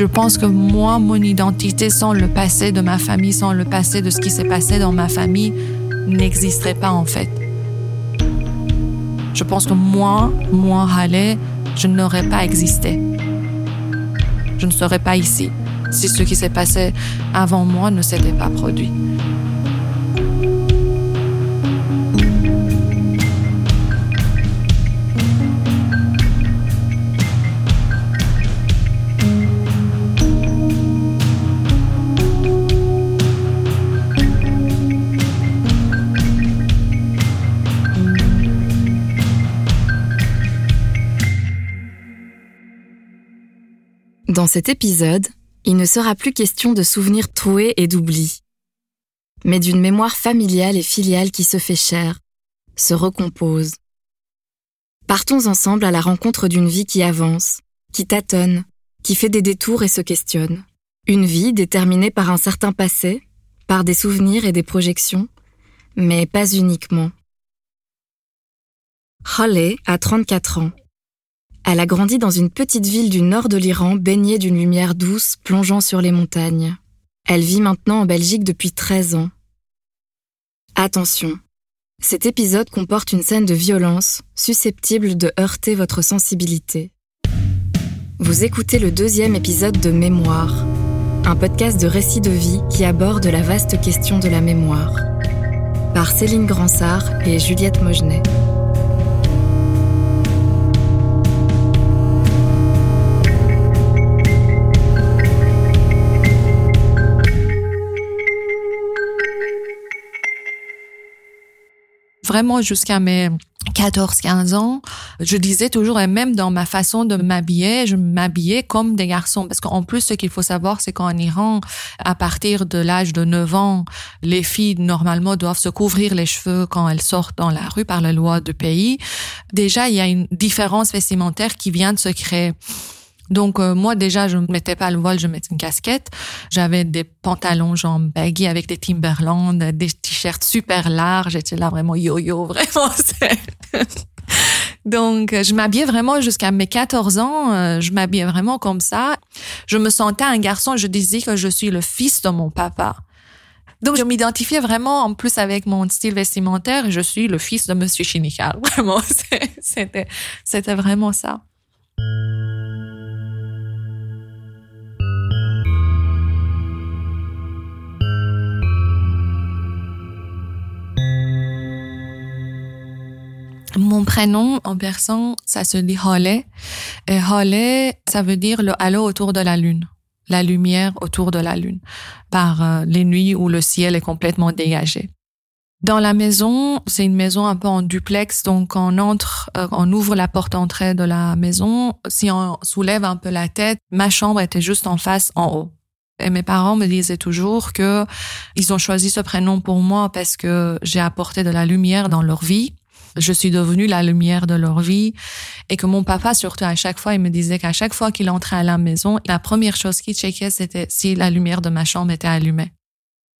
Je pense que moi, mon identité sans le passé de ma famille, sans le passé de ce qui s'est passé dans ma famille, n'existerait pas en fait. Je pense que moi, moi, Halle, je n'aurais pas existé. Je ne serais pas ici si ce qui s'est passé avant moi ne s'était pas produit. Dans cet épisode, il ne sera plus question de souvenirs troués et d'oubli, mais d'une mémoire familiale et filiale qui se fait chair, se recompose. Partons ensemble à la rencontre d'une vie qui avance, qui tâtonne, qui fait des détours et se questionne. Une vie déterminée par un certain passé, par des souvenirs et des projections, mais pas uniquement. Holly a 34 ans. Elle a grandi dans une petite ville du nord de l'Iran baignée d'une lumière douce plongeant sur les montagnes. Elle vit maintenant en Belgique depuis 13 ans. Attention, cet épisode comporte une scène de violence susceptible de heurter votre sensibilité. Vous écoutez le deuxième épisode de Mémoire, un podcast de récits de vie qui aborde la vaste question de la mémoire, par Céline Gransart et Juliette Mogenet. Vraiment jusqu'à mes 14, 15 ans, je disais toujours, et même dans ma façon de m'habiller, je m'habillais comme des garçons. Parce qu'en plus, ce qu'il faut savoir, c'est qu'en Iran, à partir de l'âge de 9 ans, les filles, normalement, doivent se couvrir les cheveux quand elles sortent dans la rue par la loi du pays. Déjà, il y a une différence vestimentaire qui vient de se créer. Donc euh, moi déjà je ne mettais pas le voile, je mettais une casquette. J'avais des pantalons genre baggy avec des Timberland, des t-shirts super larges. J'étais là vraiment yo-yo, vraiment. Donc, je m'habillais vraiment jusqu'à mes 14 ans. Euh, je m'habillais vraiment comme ça. Je me sentais un garçon. Je disais que je suis le fils de mon papa. Donc, je m'identifiais vraiment en plus avec mon style vestimentaire. Je suis le fils de Monsieur Chinikal. Vraiment, c'était, c'était vraiment ça. Mon prénom en persan, ça se dit Hale. Et Hale, ça veut dire le halo autour de la lune. La lumière autour de la lune. Par euh, les nuits où le ciel est complètement dégagé. Dans la maison, c'est une maison un peu en duplex, donc on entre, euh, on ouvre la porte d'entrée de la maison. Si on soulève un peu la tête, ma chambre était juste en face, en haut. Et mes parents me disaient toujours que ils ont choisi ce prénom pour moi parce que j'ai apporté de la lumière dans leur vie je suis devenue la lumière de leur vie et que mon papa surtout à chaque fois il me disait qu'à chaque fois qu'il entrait à la maison la première chose qu'il checkait c'était si la lumière de ma chambre était allumée.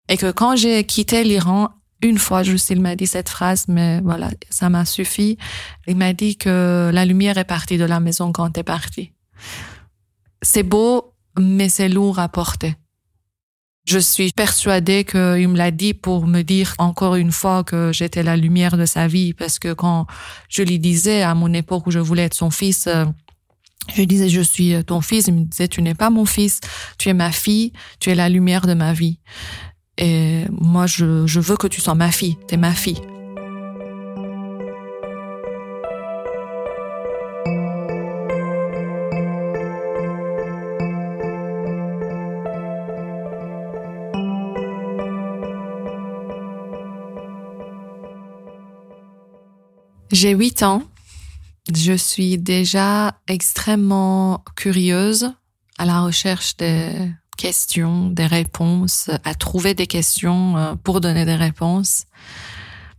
Et que quand j'ai quitté l'Iran une fois juste il m'a dit cette phrase mais voilà ça m'a suffi. Il m'a dit que la lumière est partie de la maison quand t'es parti c'est beau mais c'est lourd à porter je suis persuadée qu'il me l'a dit pour me dire encore une fois que j'étais la lumière de sa vie, parce que quand je lui disais à mon époque où je voulais être son fils, euh, je disais je suis ton fils, il me disait tu n'es pas mon fils, tu es ma fille, tu es la lumière de ma vie. Et moi je, je veux que tu sois ma fille, tu es ma fille. J'ai 8 ans. Je suis déjà extrêmement curieuse à la recherche des questions, des réponses, à trouver des questions euh, pour donner des réponses.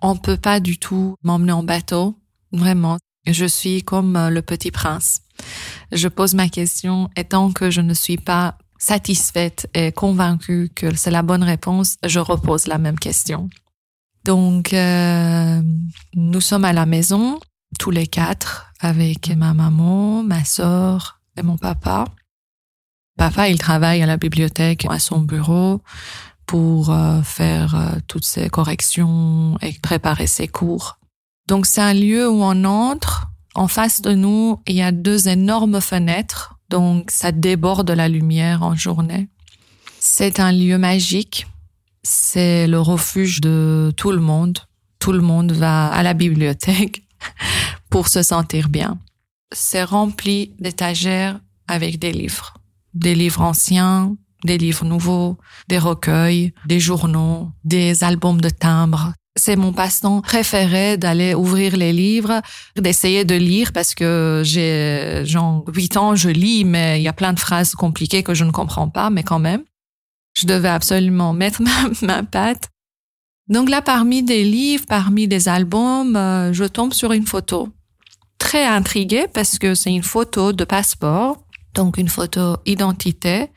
On peut pas du tout m'emmener en bateau, vraiment. Je suis comme euh, le petit prince. Je pose ma question et tant que je ne suis pas satisfaite et convaincue que c'est la bonne réponse, je repose la même question. Donc, euh, nous sommes à la maison, tous les quatre, avec ma maman, ma sœur et mon papa. Papa, il travaille à la bibliothèque, à son bureau, pour euh, faire euh, toutes ces corrections et préparer ses cours. Donc, c'est un lieu où on entre. En face de nous, il y a deux énormes fenêtres, donc ça déborde la lumière en journée. C'est un lieu magique c'est le refuge de tout le monde. Tout le monde va à la bibliothèque pour se sentir bien. C'est rempli d'étagères avec des livres. Des livres anciens, des livres nouveaux, des recueils, des journaux, des albums de timbres. C'est mon passe-temps préféré d'aller ouvrir les livres, d'essayer de lire parce que j'ai genre 8 ans, je lis, mais il y a plein de phrases compliquées que je ne comprends pas, mais quand même. Je devais absolument mettre ma, patte. Donc là, parmi des livres, parmi des albums, euh, je tombe sur une photo. Très intriguée parce que c'est une photo de passeport, donc une photo identité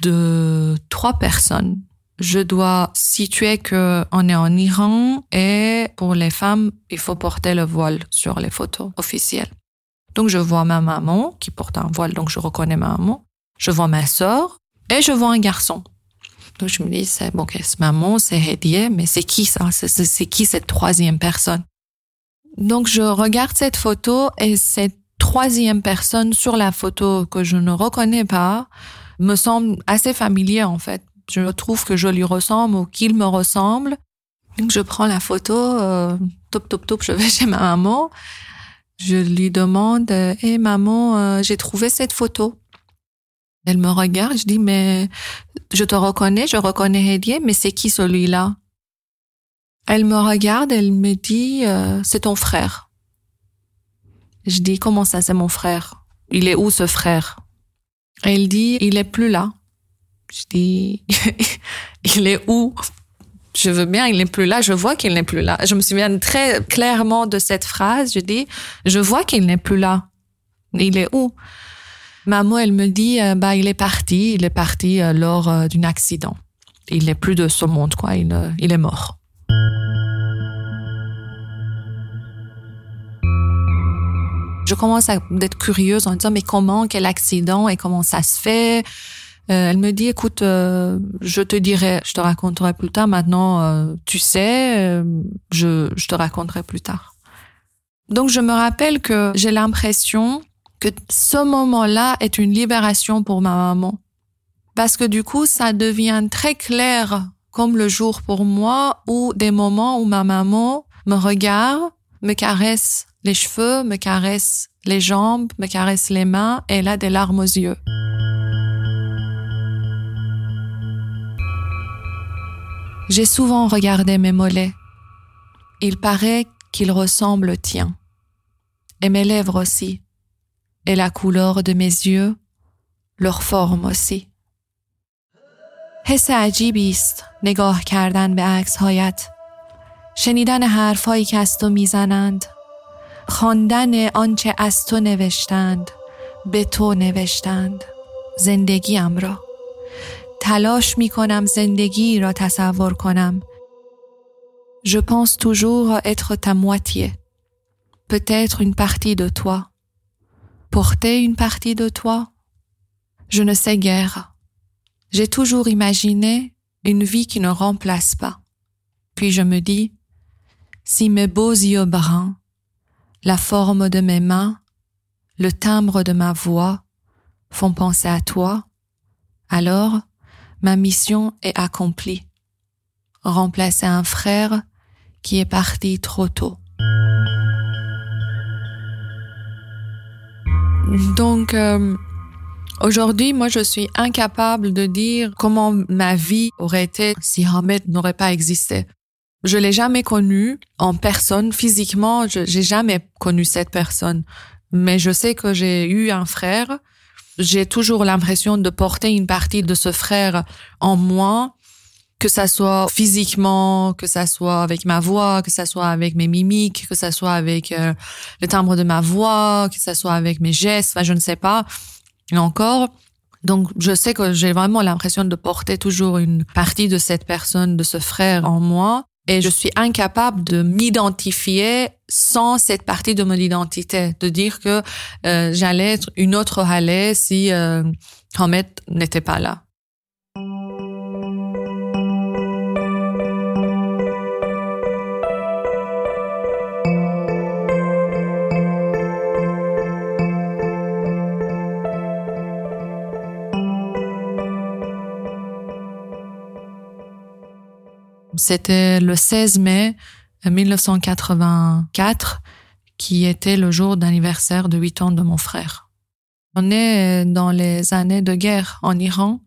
de trois personnes. Je dois situer que on est en Iran et pour les femmes, il faut porter le voile sur les photos officielles. Donc je vois ma maman qui porte un voile, donc je reconnais ma maman. Je vois ma sœur et je vois un garçon. Donc je me dis, c'est bon, c'est maman, c'est Hediye, mais c'est qui ça? C'est qui cette troisième personne? Donc je regarde cette photo et cette troisième personne sur la photo que je ne reconnais pas me semble assez familier en fait. Je trouve que je lui ressemble ou qu'il me ressemble. Donc je prends la photo, euh, top top top, je vais chez ma maman. Je lui demande, hé hey, maman, euh, j'ai trouvé cette photo. Elle me regarde, je dis, mais je te reconnais, je reconnais Hedier, mais c'est qui celui-là? Elle me regarde, elle me dit, euh, c'est ton frère. Je dis, comment ça, c'est mon frère? Il est où ce frère? Elle dit, il est plus là. Je dis, il est où? Je veux bien, il n'est plus là, je vois qu'il n'est plus là. Je me souviens très clairement de cette phrase, je dis, je vois qu'il n'est plus là. Il est où? Maman, elle me dit, euh, bah, il est parti, il est parti euh, lors euh, d'un accident. Il n'est plus de ce monde, quoi. Il, est mort. Je commence à être curieuse en disant, mais comment, quel accident et comment ça se fait? elle me dit, écoute, je te dirai, je te raconterai plus tard. Maintenant, tu sais, je te raconterai plus tard. Donc, je me rappelle que j'ai l'impression que ce moment-là est une libération pour ma maman. Parce que du coup, ça devient très clair comme le jour pour moi ou des moments où ma maman me regarde, me caresse les cheveux, me caresse les jambes, me caresse les mains et elle a des larmes aux yeux. J'ai souvent regardé mes mollets. Il paraît qu'ils ressemblent aux tiens. Et mes lèvres aussi et la couleur de mes yeux, leur forme aussi. حس عجیبی است نگاه کردن به عکس هایت شنیدن حرفهایی که از تو می‌زنند. خواندن آنچه از تو نوشتند به تو نوشتند. زندگیم را. تلاش می کنم زندگی را تصور کنم. Je pense toujours être ta moitié, peut-être une partie de toi. Porter une partie de toi? Je ne sais guère. J'ai toujours imaginé une vie qui ne remplace pas. Puis je me dis, si mes beaux yeux bruns, la forme de mes mains, le timbre de ma voix font penser à toi, alors ma mission est accomplie. Remplacer un frère qui est parti trop tôt. Donc, euh, aujourd'hui, moi, je suis incapable de dire comment ma vie aurait été si Ahmed n'aurait pas existé. Je l'ai jamais connu en personne, physiquement, je j'ai jamais connu cette personne. Mais je sais que j'ai eu un frère. J'ai toujours l'impression de porter une partie de ce frère en moi que ça soit physiquement, que ça soit avec ma voix, que ça soit avec mes mimiques, que ça soit avec euh, le timbre de ma voix, que ça soit avec mes gestes, enfin, je ne sais pas. Et encore, donc je sais que j'ai vraiment l'impression de porter toujours une partie de cette personne, de ce frère en moi. Et je suis incapable de m'identifier sans cette partie de mon identité, de dire que euh, j'allais être une autre Haleh si euh, n'était pas là. C'était le 16 mai 1984 qui était le jour d'anniversaire de 8 ans de mon frère. On est dans les années de guerre en Iran.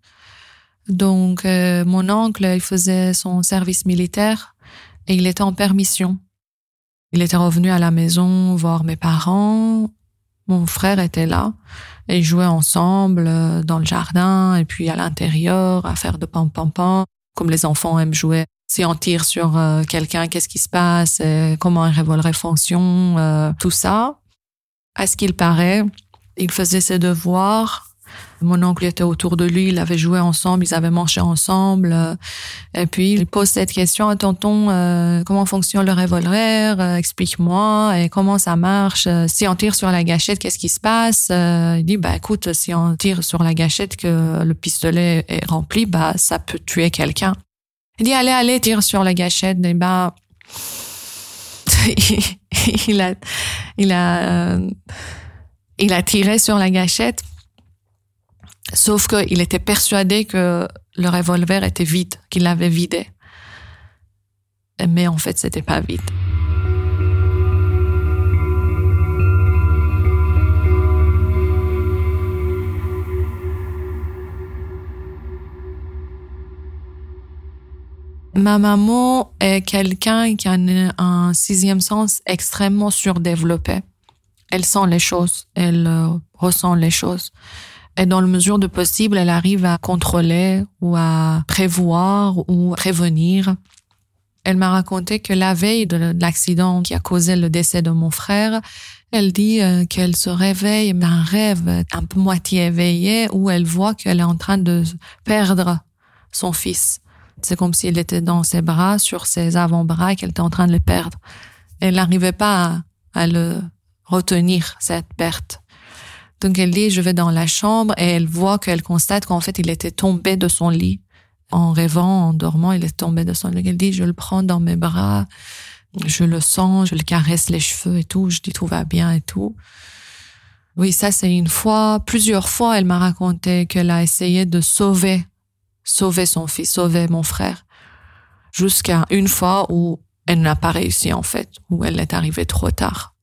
Donc euh, mon oncle, il faisait son service militaire et il était en permission. Il était revenu à la maison voir mes parents. Mon frère était là et ils jouaient ensemble euh, dans le jardin et puis à l'intérieur à faire de pam pam pam comme les enfants aiment jouer si on tire sur euh, quelqu'un, qu'est-ce qui se passe, euh, comment un revolver fonctionne, euh, tout ça. À ce qu'il paraît, il faisait ses devoirs. Mon oncle était autour de lui, il avait joué ensemble, ils avaient mangé ensemble. et puis il pose cette question à tonton, comment fonctionne le revolver Explique-moi. Et comment ça marche Si on tire sur la gâchette, qu'est-ce qui se passe Il dit bah écoute, si on tire sur la gâchette que le pistolet est rempli, bah ça peut tuer quelqu'un. Il dit allez, allez, tire sur la gâchette. Et ben, il a, il a, il a tiré sur la gâchette. Sauf qu'il était persuadé que le revolver était vide, qu'il l'avait vidé. Mais en fait, c'était pas vide. Ma maman est quelqu'un qui a un sixième sens extrêmement surdéveloppé. Elle sent les choses, elle euh, ressent les choses. Et dans le mesure de possible, elle arrive à contrôler ou à prévoir ou prévenir. Elle m'a raconté que la veille de l'accident qui a causé le décès de mon frère, elle dit euh, qu'elle se réveille d'un rêve un peu moitié éveillé où elle voit qu'elle est en train de perdre son fils. C'est comme s'il était dans ses bras, sur ses avant-bras, et qu'elle était en train de le perdre. Elle n'arrivait pas à, le retenir, cette perte. Donc elle dit, je vais dans la chambre et elle voit qu'elle constate qu'en fait, il était tombé de son lit. En rêvant, en dormant, il est tombé de son lit. Elle dit, je le prends dans mes bras, je le sens, je le caresse les cheveux et tout. Je dis, tout va bien et tout. Oui, ça c'est une fois, plusieurs fois, elle m'a raconté qu'elle a essayé de sauver sauver son fils, sauver mon frère, jusqu'à une fois où elle n'a pas réussi en fait, où elle est arrivée trop tard.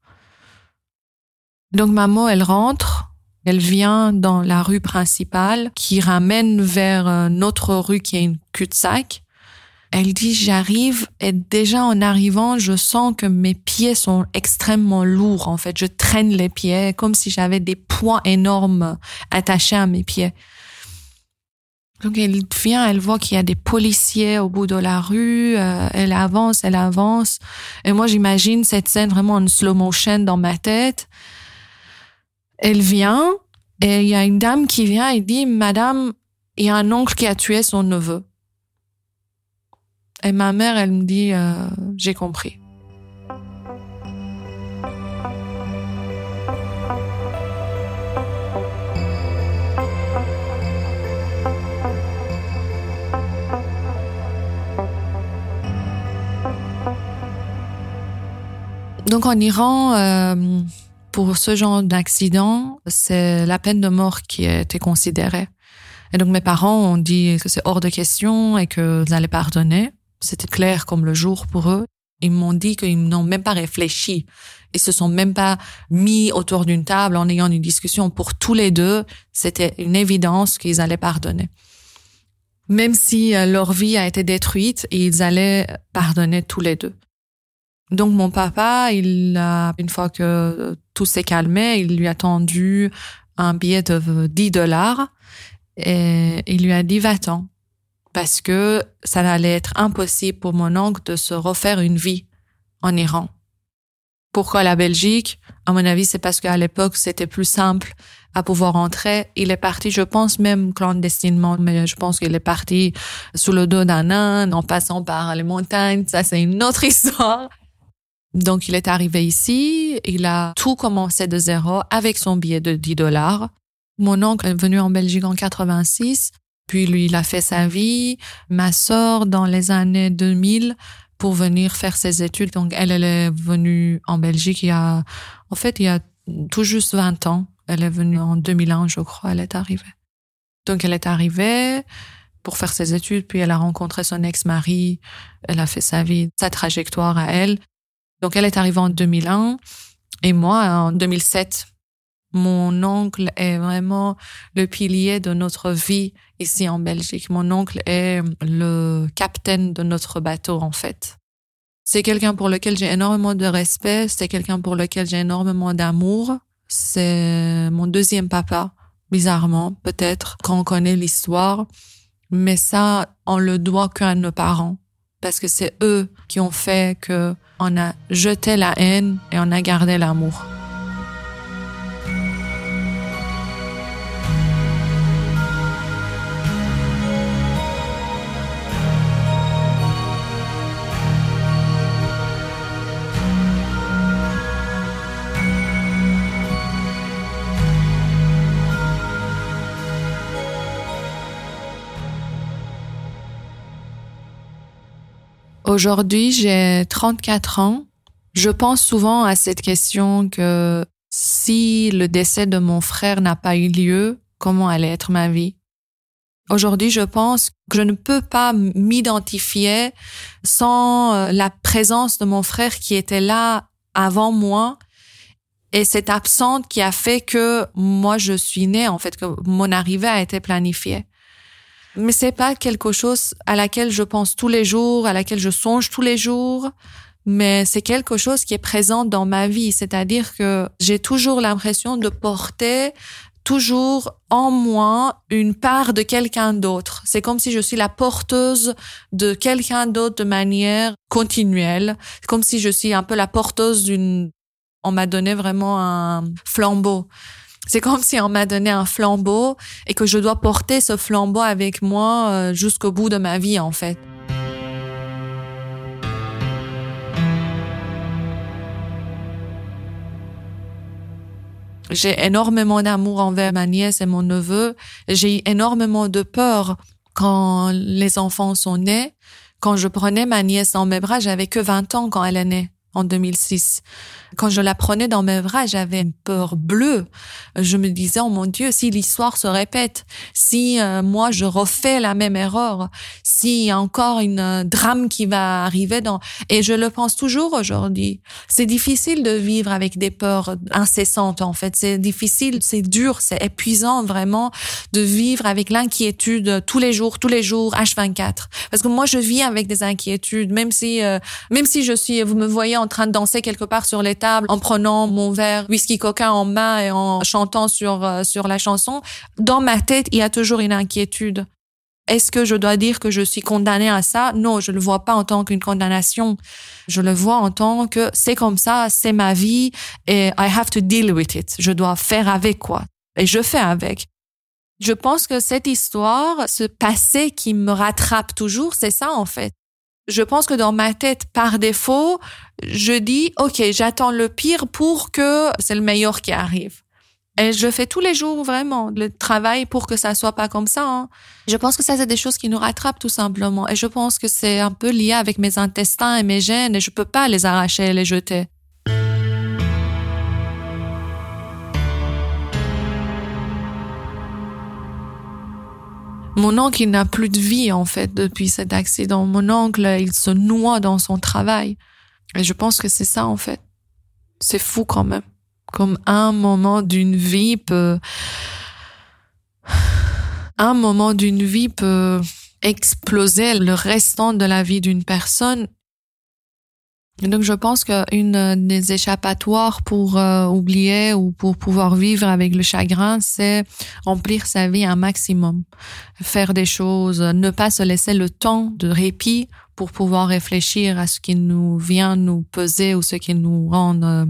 Donc maman, elle rentre, elle vient dans la rue principale qui ramène vers euh, notre rue qui est une cul-de-sac. Elle dit j'arrive et déjà en arrivant, je sens que mes pieds sont extrêmement lourds en fait. Je traîne les pieds comme si j'avais des poids énormes attachés à mes pieds. Donc elle vient, elle voit qu'il y a des policiers au bout de la rue, euh, elle avance, elle avance. Et moi j'imagine cette scène vraiment en slow motion dans ma tête. Elle vient et il y a une dame qui vient et dit, Madame, il y a un oncle qui a tué son neveu. Et ma mère, elle me dit, euh, j'ai compris. Donc en Iran, euh, pour ce genre d'accident, c'est la peine de mort qui été considérée. Et donc mes parents ont dit que c'est hors de question et qu'ils allaient pardonner. C'était clair comme le jour pour eux. Ils m'ont dit qu'ils n'ont même pas réfléchi. Ils se sont même pas mis autour d'une table en ayant une discussion. Pour tous les deux, c'était une évidence qu'ils allaient pardonner. Même si euh, leur vie a été détruite, ils allaient pardonner tous les deux. Donc mon papa, il a, une fois que tout s'est calmé, il lui a tendu un billet de 10 dollars et il lui a dit va-t'en parce que ça allait être impossible pour mon oncle de se refaire une vie en Iran. Pourquoi la Belgique? À mon avis, c'est parce qu'à l'époque, c'était plus simple à pouvoir entrer. Il est parti, je pense, même clandestinement, mais je pense qu'il est parti sous le dos d'un âne, en passant par les montagnes. Ça, c'est une autre histoire. Donc, il est arrivé ici, il a tout commencé de zéro avec son billet de 10 dollars. Mon oncle est venu en Belgique en 86, puis lui, il a fait sa vie. Ma sœur, dans les années 2000, pour venir faire ses études. Donc, elle, elle est venue en Belgique il y a, en fait, il y a tout juste 20 ans. Elle est venue en 2001, je crois, elle est arrivée. Donc, elle est arrivée pour faire ses études, puis elle a rencontré son ex-mari, elle a fait sa vie, sa trajectoire à elle. Donc, elle est arrivée en 2001 et moi en 2007. Mon oncle est vraiment le pilier de notre vie ici en Belgique. Mon oncle est le capitaine de notre bateau, en fait. C'est quelqu'un pour lequel j'ai énormément de respect, c'est quelqu'un pour lequel j'ai énormément d'amour. C'est mon deuxième papa, bizarrement, peut-être, quand on connaît l'histoire. Mais ça, on le doit qu'à nos parents. Parce que c'est eux qui ont fait que on a jeté la haine et on a gardé l'amour. Aujourd'hui, j'ai 34 ans. Je pense souvent à cette question que si le décès de mon frère n'a pas eu lieu, comment allait être ma vie? Aujourd'hui, je pense que je ne peux pas m'identifier sans euh, la présence de mon frère qui était là avant moi et cette absente qui a fait que moi je suis née, en fait, que mon arrivée a été planifiée. Mais c'est pas quelque chose à laquelle je pense tous les jours, à laquelle je songe tous les jours, mais c'est quelque chose qui est présent dans ma vie. C'est-à-dire que j'ai toujours l'impression de porter toujours en moi une part de quelqu'un d'autre. C'est comme si je suis la porteuse de quelqu'un d'autre de manière continuelle. C'est comme si je suis un peu la porteuse d'une... On m'a donné vraiment un flambeau. C'est comme si on m'a donné un flambeau et que je dois porter ce flambeau avec moi euh, jusqu'au bout de ma vie, en fait. J'ai énormément d'amour envers ma nièce et mon neveu. J'ai eu énormément de peur quand les enfants sont nés. Quand je prenais ma nièce dans mes bras, j'avais que 20 ans quand elle est née en 2006. Quand je la prenais dans mes bras, j'avais une peur bleue. Je me disais, oh mon Dieu, si l'histoire se répète, si euh, moi je refais la même erreur, a encore une euh, drame qui va arriver dans, et je le pense toujours aujourd'hui. C'est difficile de vivre avec des peurs incessantes, en fait. C'est difficile, c'est dur, c'est épuisant vraiment de vivre avec l'inquiétude tous les jours, tous les jours, H24. Parce que moi, je vis avec des inquiétudes, même si, euh, même si je suis, vous me voyez en train de danser quelque part sur les en prenant mon verre whisky coca en main et en chantant sur, euh, sur la chanson, dans ma tête, il y a toujours une inquiétude. Est-ce que je dois dire que je suis condamnée à ça? Non, je le vois pas en tant qu'une condamnation. Je le vois en tant que c'est comme ça, c'est ma vie et I have to deal with it. Je dois faire avec quoi. Et je fais avec. Je pense que cette histoire, ce passé qui me rattrape toujours, c'est ça en fait je pense que dans ma tête, par défaut, je dis, OK, j'attends le pire pour que c'est le meilleur qui arrive. Et je fais tous les jours vraiment le travail pour que ça soit pas comme ça. Hein. Je pense que ça, c'est des choses qui nous rattrapent tout simplement. Et je pense que c'est un peu lié avec mes intestins et mes gènes et je peux pas les arracher et les jeter. Mon oncle, il n'a plus de vie, en fait, depuis cet accident. Mon oncle, il se noie dans son travail. Et je pense que c'est ça, en fait. C'est fou quand même. Comme un moment d'une vie peut, un moment d'une vie peut exploser le restant de la vie d'une personne donc je pense qu'une des échappatoires pour euh, oublier ou pour pouvoir vivre avec le chagrin, c'est remplir sa vie un maximum, faire des choses, ne pas se laisser le temps de répit pour pouvoir réfléchir à ce qui nous vient nous peser ou ce qui nous rend euh,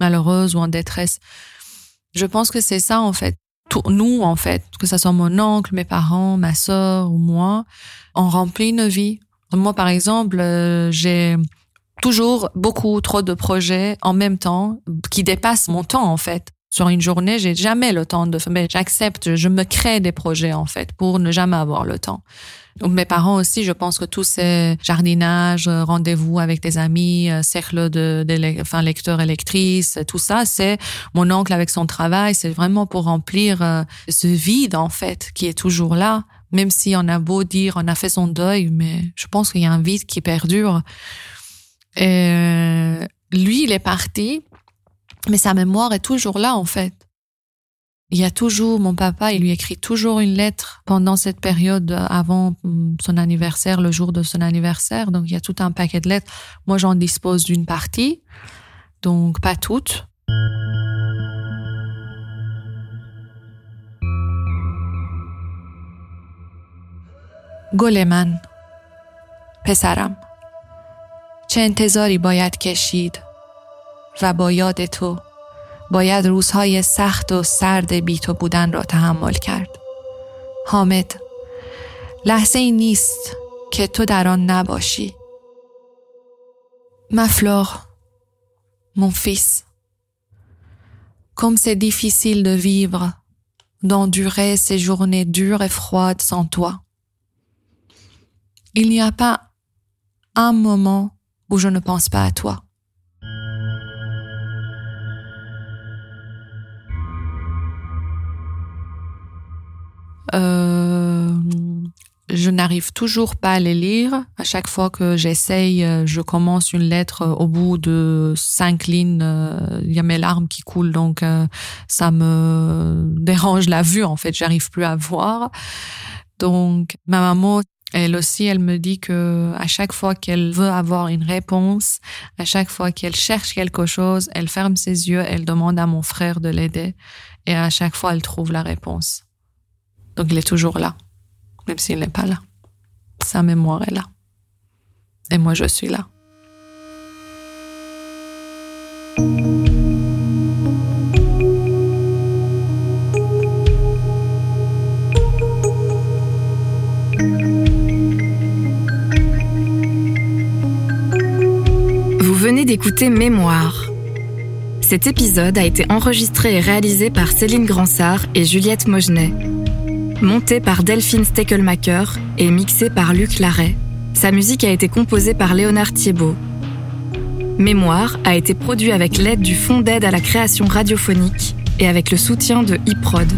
ou en détresse. Je pense que c'est ça en fait. nous en fait, que ce soit mon oncle, mes parents, ma sœur ou moi, on remplit nos vies. Moi par exemple, euh, j'ai toujours beaucoup trop de projets en même temps qui dépassent mon temps en fait. Sur une journée, j'ai jamais le temps de mais j'accepte, je me crée des projets en fait pour ne jamais avoir le temps. Donc mes parents aussi, je pense que tous ces jardinages, rendez-vous avec des amis, euh, cercle de, de enfin lecteurs et lectrices, tout ça, c'est mon oncle avec son travail, c'est vraiment pour remplir euh, ce vide en fait qui est toujours là, même si on a beau dire on a fait son deuil, mais je pense qu'il y a un vide qui perdure. Euh, lui, il est parti, mais sa mémoire est toujours là, en fait. Il y a toujours, mon papa, il lui écrit toujours une lettre pendant cette période euh, avant son anniversaire, le jour de son anniversaire. Donc, il y a tout un paquet de lettres. Moi, j'en dispose d'une partie, donc pas toutes. Goleman, Pesaram. چه انتظاری باید کشید و با یاد تو باید روزهای سخت و سرد بی تو بودن را تحمل کرد. حامد لحظه ای نیست که تو در آن نباشی. مفلوغ مون فیس کم سی دیفیسیل دو ویور دان دوره سی جورنه دور و فروید سان تو ایلی ها پا ام je ne pense pas à toi. Euh, je n'arrive toujours pas à les lire. À chaque fois que j'essaye, euh, je commence une lettre au bout de cinq lignes. Euh, il y a mes larmes qui coulent, donc ça me dérange la vue. En fait, j'arrive plus à voir. Donc, ma maman, elle aussi, elle me dit que à chaque fois qu'elle veut avoir une réponse, à chaque fois qu'elle cherche quelque chose, elle ferme ses yeux, elle demande à mon frère de l'aider, et à chaque fois, elle trouve la réponse. Donc il est toujours là, même s'il n'est pas là. Sa mémoire est là. Et moi, je suis là. D'écouter Mémoire. Cet épisode a été enregistré et réalisé par Céline Gransart et Juliette Mogenet monté par Delphine Steckelmacher et mixé par Luc Larrey. Sa musique a été composée par Léonard Thiebaud. Mémoire a été produit avec l'aide du Fonds d'aide à la création radiophonique et avec le soutien de iProd.